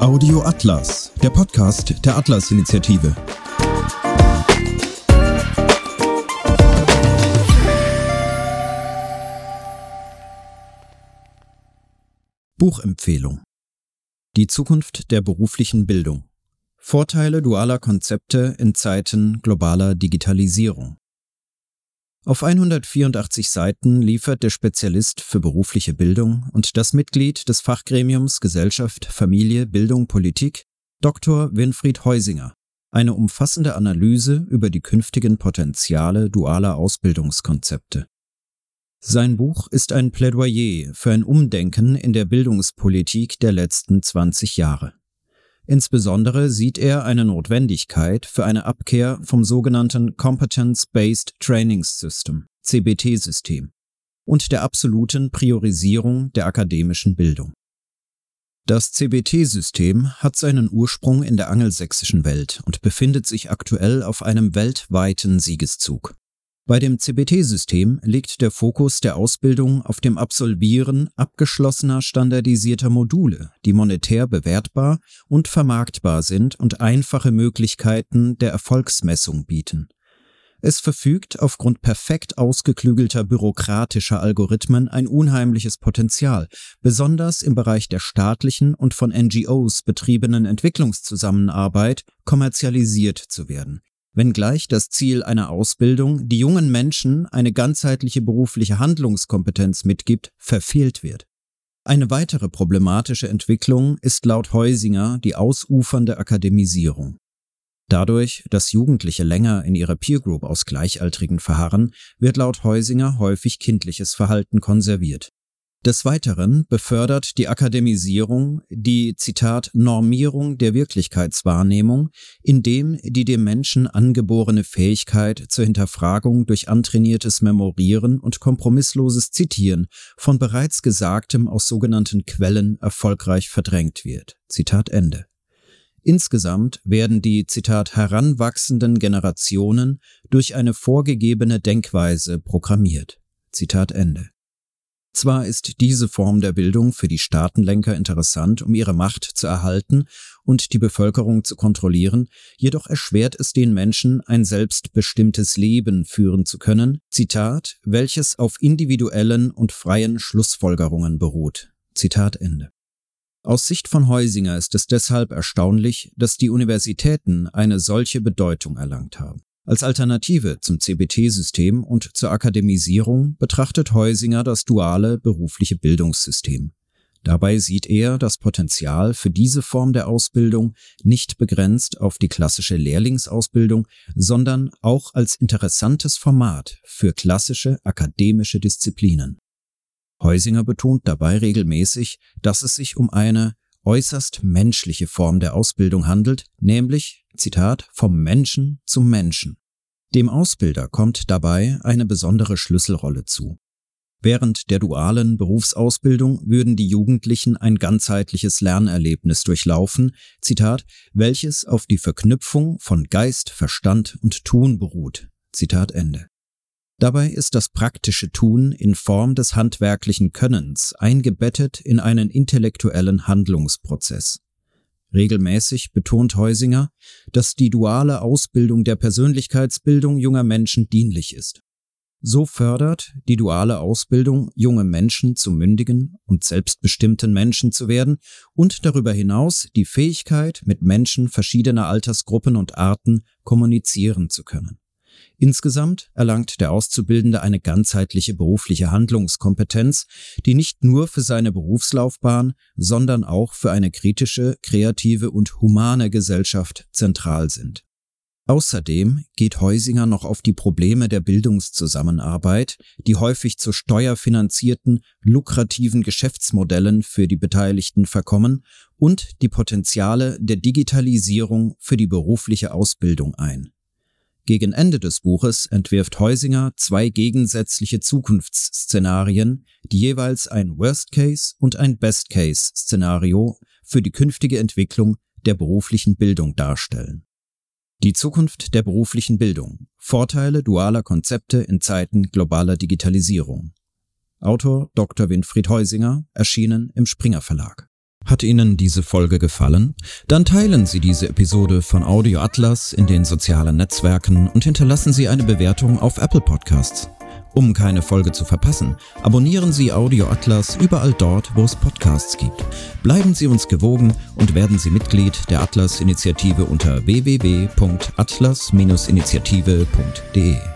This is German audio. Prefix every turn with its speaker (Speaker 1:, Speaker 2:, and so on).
Speaker 1: Audio Atlas, der Podcast der Atlas-Initiative. Buchempfehlung Die Zukunft der beruflichen Bildung. Vorteile dualer Konzepte in Zeiten globaler Digitalisierung. Auf 184 Seiten liefert der Spezialist für berufliche Bildung und das Mitglied des Fachgremiums Gesellschaft, Familie, Bildung, Politik, Dr. Winfried Heusinger, eine umfassende Analyse über die künftigen Potenziale dualer Ausbildungskonzepte. Sein Buch ist ein Plädoyer für ein Umdenken in der Bildungspolitik der letzten 20 Jahre. Insbesondere sieht er eine Notwendigkeit für eine Abkehr vom sogenannten Competence-Based Training System, CBT-System, und der absoluten Priorisierung der akademischen Bildung. Das CBT-System hat seinen Ursprung in der angelsächsischen Welt und befindet sich aktuell auf einem weltweiten Siegeszug. Bei dem CBT-System liegt der Fokus der Ausbildung auf dem Absolvieren abgeschlossener standardisierter Module, die monetär bewertbar und vermarktbar sind und einfache Möglichkeiten der Erfolgsmessung bieten. Es verfügt aufgrund perfekt ausgeklügelter bürokratischer Algorithmen ein unheimliches Potenzial, besonders im Bereich der staatlichen und von NGOs betriebenen Entwicklungszusammenarbeit kommerzialisiert zu werden wenngleich das Ziel einer Ausbildung, die jungen Menschen eine ganzheitliche berufliche Handlungskompetenz mitgibt, verfehlt wird. Eine weitere problematische Entwicklung ist laut Heusinger die ausufernde Akademisierung. Dadurch, dass Jugendliche länger in ihrer Peer Group aus Gleichaltrigen verharren, wird laut Heusinger häufig kindliches Verhalten konserviert. Des Weiteren befördert die Akademisierung die Zitat Normierung der Wirklichkeitswahrnehmung, indem die dem Menschen angeborene Fähigkeit zur Hinterfragung durch antrainiertes Memorieren und kompromissloses Zitieren von bereits Gesagtem aus sogenannten Quellen erfolgreich verdrängt wird. Zitat Ende. Insgesamt werden die Zitat heranwachsenden Generationen durch eine vorgegebene Denkweise programmiert. Zwar ist diese Form der Bildung für die Staatenlenker interessant, um ihre Macht zu erhalten und die Bevölkerung zu kontrollieren, jedoch erschwert es den Menschen, ein selbstbestimmtes Leben führen zu können, Zitat, welches auf individuellen und freien Schlussfolgerungen beruht. Zitat Ende. Aus Sicht von Heusinger ist es deshalb erstaunlich, dass die Universitäten eine solche Bedeutung erlangt haben. Als Alternative zum CBT-System und zur Akademisierung betrachtet Heusinger das duale berufliche Bildungssystem. Dabei sieht er das Potenzial für diese Form der Ausbildung nicht begrenzt auf die klassische Lehrlingsausbildung, sondern auch als interessantes Format für klassische akademische Disziplinen. Heusinger betont dabei regelmäßig, dass es sich um eine äußerst menschliche Form der Ausbildung handelt, nämlich, Zitat, vom Menschen zum Menschen. Dem Ausbilder kommt dabei eine besondere Schlüsselrolle zu. Während der dualen Berufsausbildung würden die Jugendlichen ein ganzheitliches Lernerlebnis durchlaufen, Zitat, welches auf die Verknüpfung von Geist, Verstand und Tun beruht. Zitat Ende. Dabei ist das praktische Tun in Form des handwerklichen Könnens eingebettet in einen intellektuellen Handlungsprozess. Regelmäßig betont Heusinger, dass die duale Ausbildung der Persönlichkeitsbildung junger Menschen dienlich ist. So fördert die duale Ausbildung junge Menschen zu mündigen und selbstbestimmten Menschen zu werden und darüber hinaus die Fähigkeit, mit Menschen verschiedener Altersgruppen und Arten kommunizieren zu können. Insgesamt erlangt der Auszubildende eine ganzheitliche berufliche Handlungskompetenz, die nicht nur für seine Berufslaufbahn, sondern auch für eine kritische, kreative und humane Gesellschaft zentral sind. Außerdem geht Heusinger noch auf die Probleme der Bildungszusammenarbeit, die häufig zu steuerfinanzierten, lukrativen Geschäftsmodellen für die Beteiligten verkommen, und die Potenziale der Digitalisierung für die berufliche Ausbildung ein. Gegen Ende des Buches entwirft Heusinger zwei gegensätzliche Zukunftsszenarien, die jeweils ein Worst-Case und ein Best-Case-Szenario für die künftige Entwicklung der beruflichen Bildung darstellen. Die Zukunft der beruflichen Bildung. Vorteile dualer Konzepte in Zeiten globaler Digitalisierung. Autor Dr. Winfried Heusinger, erschienen im Springer Verlag. Hat Ihnen diese Folge gefallen? Dann teilen Sie diese Episode von Audio Atlas in den sozialen Netzwerken und hinterlassen Sie eine Bewertung auf Apple Podcasts. Um keine Folge zu verpassen, abonnieren Sie Audio Atlas überall dort, wo es Podcasts gibt. Bleiben Sie uns gewogen und werden Sie Mitglied der Atlas-Initiative unter www.atlas-initiative.de.